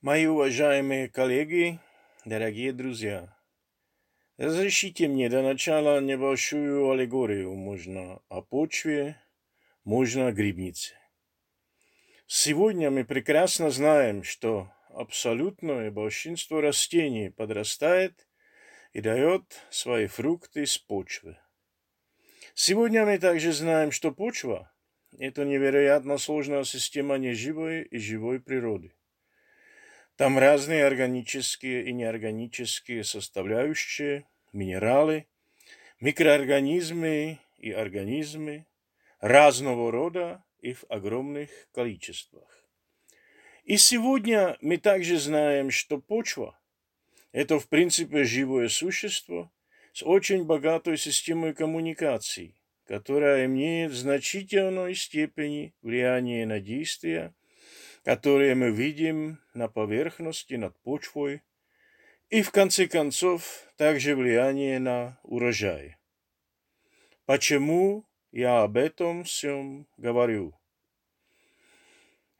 Мои уважаемые коллеги, дорогие друзья, разрешите мне до начала небольшую аллегорию, можно о почве, можно о грибнице. Сегодня мы прекрасно знаем, что абсолютное большинство растений подрастает и дает свои фрукты с почвы. Сегодня мы также знаем, что почва – это невероятно сложная система неживой и живой природы. Там разные органические и неорганические составляющие, минералы, микроорганизмы и организмы разного рода и в огромных количествах. И сегодня мы также знаем, что почва – это в принципе живое существо с очень богатой системой коммуникаций, которая имеет в значительной степени влияние на действия которые мы видим на поверхности над почвой, и в конце концов также влияние на урожай. Почему я об этом всем говорю?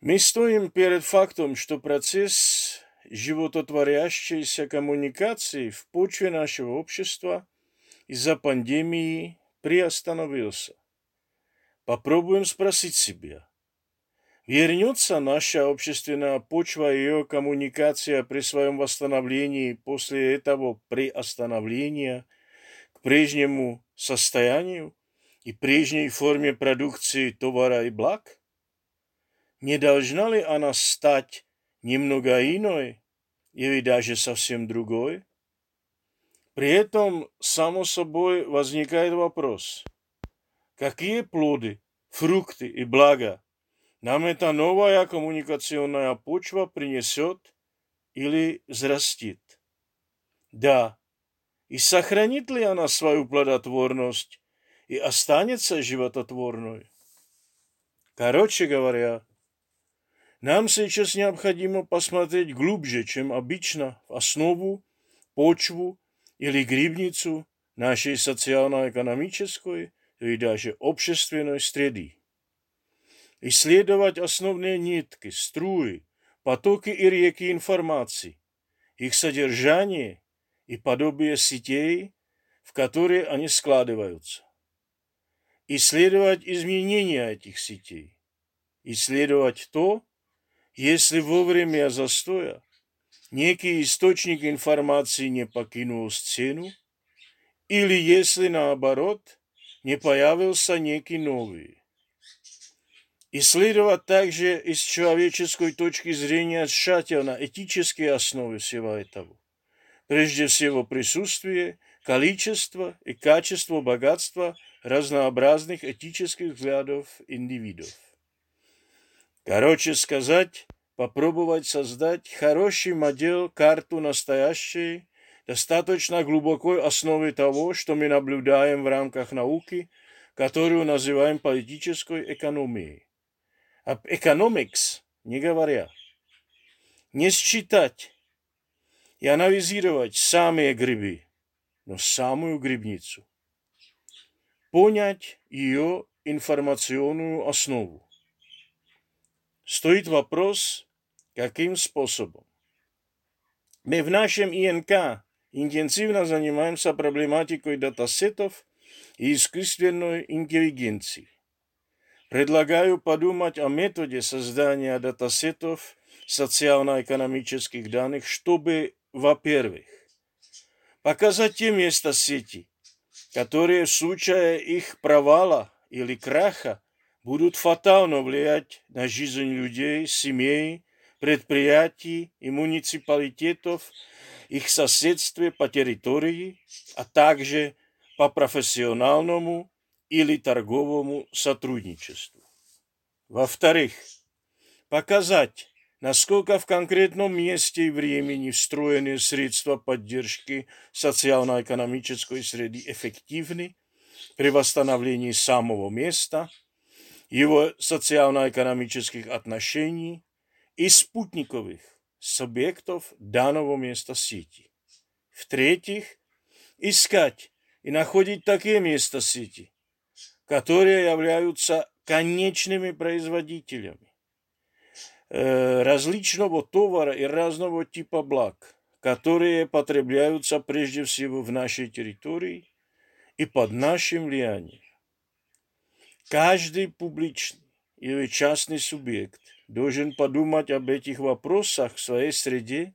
Мы стоим перед фактом, что процесс живототворящейся коммуникации в почве нашего общества из-за пандемии приостановился. Попробуем спросить себя, Вернется наша общественная почва и ее коммуникация при своем восстановлении после этого приостановления к прежнему состоянию и прежней форме продукции товара и благ? Не должна ли она стать немного иной или даже совсем другой? При этом, само собой, возникает вопрос, какие плоды, фрукты и блага нам эта новая коммуникационная почва принесет или взрастит. Да, и сохранит ли она свою плодотворность и останется живототворной? Короче говоря, нам сейчас необходимо посмотреть глубже, чем обычно, в основу, почву или грибницу нашей социально-экономической и даже общественной среды исследовать основные нитки, струи, потоки и реки информации, их содержание и подобие сетей, в которые они складываются. Исследовать изменения этих сетей. Исследовать то, если во время застоя некий источник информации не покинул сцену, или если наоборот не появился некий новый. Исследовать также из человеческой точки зрения тщательно этические основы всего этого. Прежде всего присутствие, количество и качество богатства разнообразных этических взглядов индивидов. Короче сказать, попробовать создать хороший модель, карту настоящей, достаточно глубокой основы того, что мы наблюдаем в рамках науки, которую называем политической экономией об economics не говоря. Не считать и анализировать самые грибы, но самую грибницу. Понять ее информационную основу. Стоит вопрос, каким способом. Мы в нашем ИНК интенсивно занимаемся проблематикой датасетов и искусственной интеллигенции. Предлагаю подумать о методе создания датасетов социально-экономических данных, чтобы, во-первых, показать те места сети, которые в случае их провала или краха будут фатально влиять на жизнь людей, семей, предприятий и муниципалитетов, их соседстве по территории, а также по профессиональному или торговому сотрудничеству. Во-вторых, показать, насколько в конкретном месте и времени встроенные средства поддержки социально-экономической среды эффективны при восстановлении самого места, его социально-экономических отношений и спутниковых субъектов данного места сети. В-третьих, искать и находить такие места сети, которые являются конечными производителями, э, различного товара и разного типа благ, которые потребляются прежде всего в нашей территории и под нашим влиянием. Каждый публичный или частный субъект должен подумать об этих вопросах в своей среде,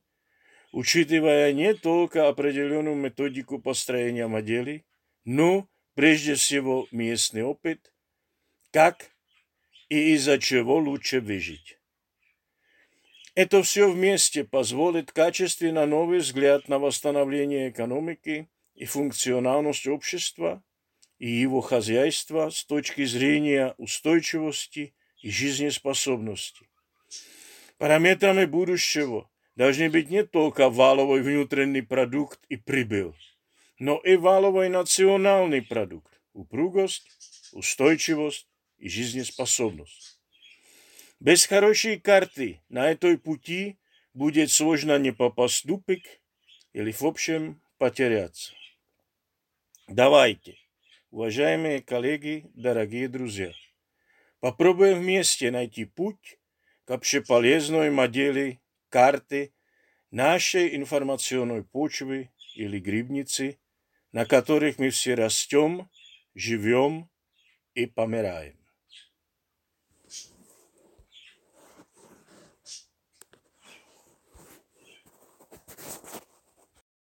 учитывая не только определенную методику построения моделей, но прежде всего местный опыт, как и из-за чего лучше выжить. Это все вместе позволит качественно новый взгляд на восстановление экономики и функциональность общества и его хозяйства с точки зрения устойчивости и жизнеспособности. Параметрами будущего должны быть не только валовый внутренний продукт и прибыль, но и валовый национальный продукт, упругость, устойчивость и жизнеспособность. Без хорошей карты на этой пути будет сложно не попасть в тупик или в общем потеряться. Давайте, уважаемые коллеги, дорогие друзья, попробуем вместе найти путь к общеполезной модели карты нашей информационной почвы или грибницы, на которых мы все растем, живем и помираем.